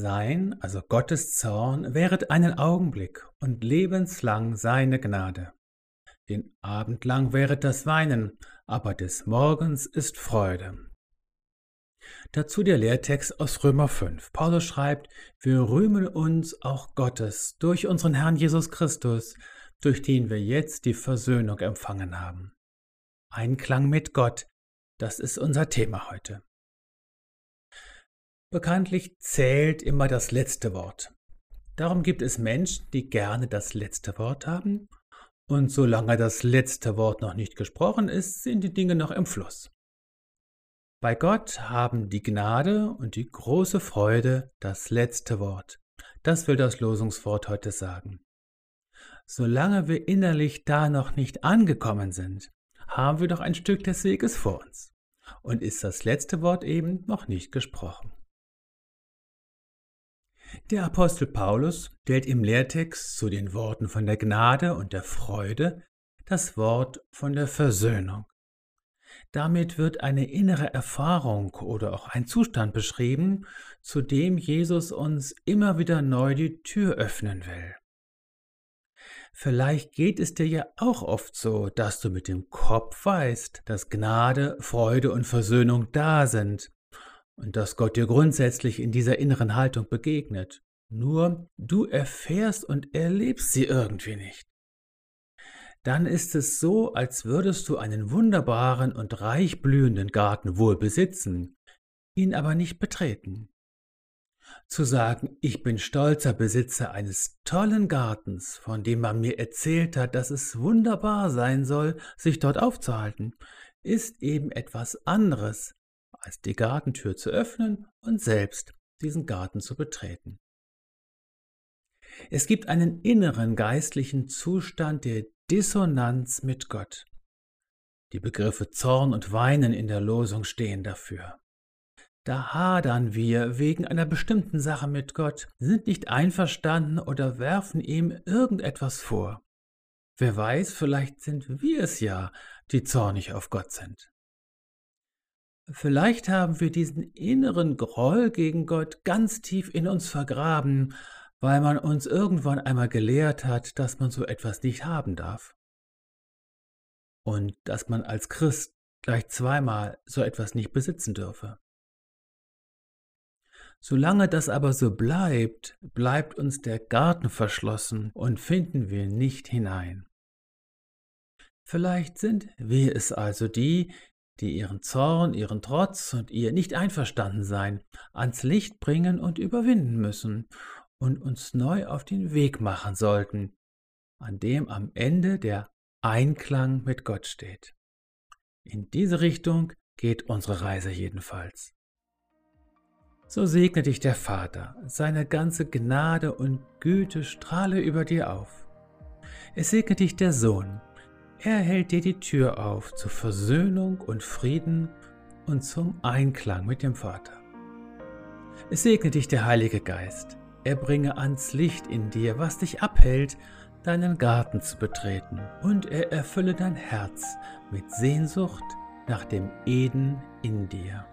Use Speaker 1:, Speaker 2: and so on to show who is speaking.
Speaker 1: Sein, also Gottes Zorn, wäret einen Augenblick und lebenslang seine Gnade. Den Abend lang wäret das Weinen, aber des Morgens ist Freude. Dazu der Lehrtext aus Römer 5. Paulus schreibt, wir rühmen uns auch Gottes durch unseren Herrn Jesus Christus, durch den wir jetzt die Versöhnung empfangen haben. Einklang mit Gott, das ist unser Thema heute. Bekanntlich zählt immer das letzte Wort. Darum gibt es Menschen, die gerne das letzte Wort haben, und solange das letzte Wort noch nicht gesprochen ist, sind die Dinge noch im Fluss. Bei Gott haben die Gnade und die große Freude das letzte Wort. Das will das Losungswort heute sagen. Solange wir innerlich da noch nicht angekommen sind, haben wir doch ein Stück des Weges vor uns und ist das letzte Wort eben noch nicht gesprochen. Der Apostel Paulus stellt im Lehrtext zu den Worten von der Gnade und der Freude das Wort von der Versöhnung. Damit wird eine innere Erfahrung oder auch ein Zustand beschrieben, zu dem Jesus uns immer wieder neu die Tür öffnen will. Vielleicht geht es dir ja auch oft so, dass du mit dem Kopf weißt, dass Gnade, Freude und Versöhnung da sind und dass Gott dir grundsätzlich in dieser inneren Haltung begegnet. Nur du erfährst und erlebst sie irgendwie nicht. Dann ist es so, als würdest du einen wunderbaren und reich blühenden Garten wohl besitzen, ihn aber nicht betreten. Zu sagen, ich bin stolzer Besitzer eines tollen Gartens, von dem man mir erzählt hat, dass es wunderbar sein soll, sich dort aufzuhalten, ist eben etwas anderes, als die Gartentür zu öffnen und selbst diesen Garten zu betreten. Es gibt einen inneren geistlichen Zustand der Dissonanz mit Gott. Die Begriffe Zorn und Weinen in der Losung stehen dafür. Da hadern wir wegen einer bestimmten Sache mit Gott, sind nicht einverstanden oder werfen ihm irgendetwas vor. Wer weiß, vielleicht sind wir es ja, die zornig auf Gott sind. Vielleicht haben wir diesen inneren Groll gegen Gott ganz tief in uns vergraben, weil man uns irgendwann einmal gelehrt hat, dass man so etwas nicht haben darf. Und dass man als Christ gleich zweimal so etwas nicht besitzen dürfe. Solange das aber so bleibt, bleibt uns der Garten verschlossen und finden wir nicht hinein. Vielleicht sind wir es also die, die ihren Zorn, ihren Trotz und ihr nicht einverstanden sein ans Licht bringen und überwinden müssen und uns neu auf den Weg machen sollten, an dem am Ende der Einklang mit Gott steht. In diese Richtung geht unsere Reise jedenfalls. So segne dich der Vater, seine ganze Gnade und Güte strahle über dir auf. Es segne dich der Sohn, er hält dir die Tür auf zur Versöhnung und Frieden und zum Einklang mit dem Vater. Es segne dich der Heilige Geist. Er bringe ans Licht in dir, was dich abhält, deinen Garten zu betreten, und er erfülle dein Herz mit Sehnsucht nach dem Eden in dir.